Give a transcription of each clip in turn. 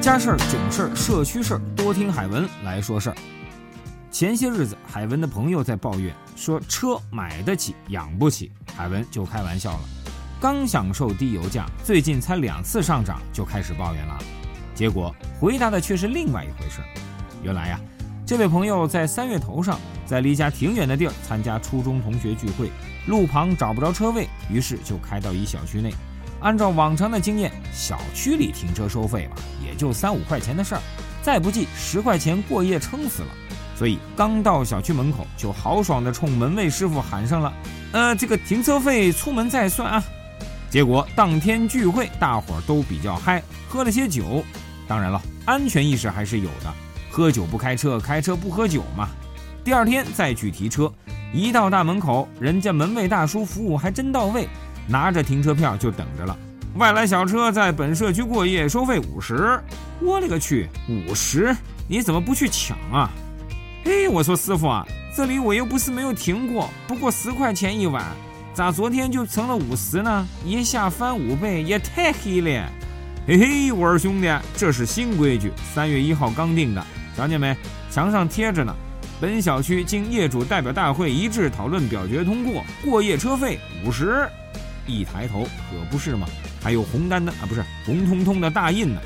家事儿、囧事儿、社区事儿，多听海文来说事儿。前些日子，海文的朋友在抱怨说车买得起，养不起。海文就开玩笑了，刚享受低油价，最近才两次上涨就开始抱怨了。结果回答的却是另外一回事。原来呀，这位朋友在三月头上，在离家挺远的地儿参加初中同学聚会，路旁找不着车位，于是就开到一小区内。按照往常的经验，小区里停车收费嘛，也就三五块钱的事儿，再不济十块钱过夜撑死了。所以刚到小区门口，就豪爽地冲门卫师傅喊上了：“呃，这个停车费出门再算啊。”结果当天聚会，大伙儿都比较嗨，喝了些酒。当然了，安全意识还是有的，喝酒不开车，开车不喝酒嘛。第二天再去提车，一到大门口，人家门卫大叔服务还真到位。拿着停车票就等着了。外来小车在本社区过夜收费五十，我勒个去，五十！你怎么不去抢啊？哎，我说师傅啊，这里我又不是没有停过，不过十块钱一晚，咋昨天就成了五十呢？一下翻五倍，也太黑了！嘿嘿，我说兄弟，这是新规矩，三月一号刚定的，瞧见没？墙上贴着呢。本小区经业主代表大会一致讨论表决通过，过夜车费五十。一抬头，可不是嘛，还有红单的啊，不是红彤彤的大印呢。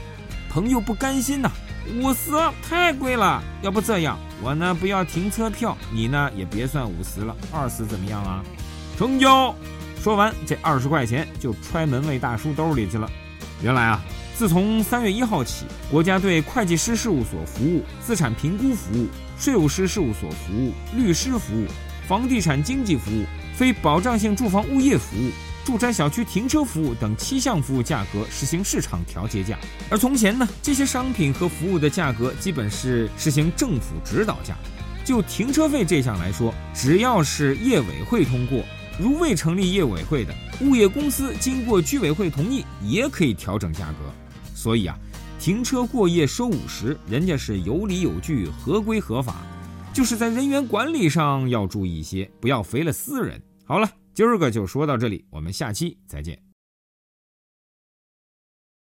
朋友不甘心呐，五十太贵了，要不这样，我呢不要停车票，你呢也别算五十了，二十怎么样啊？成交。说完，这二十块钱就揣门卫大叔兜里去了。原来啊，自从三月一号起，国家对会计师事务所服务、资产评估服务、税务师事务所服务、律师服务、房地产经纪服务、非保障性住房物业服务。住宅小区停车服务等七项服务价格实行市场调节价，而从前呢，这些商品和服务的价格基本是实行政府指导价。就停车费这项来说，只要是业委会通过，如未成立业委会的物业公司，经过居委会同意，也可以调整价格。所以啊，停车过夜收五十，人家是有理有据、合规合法，就是在人员管理上要注意一些，不要肥了私人。好了。今儿个就说到这里，我们下期再见。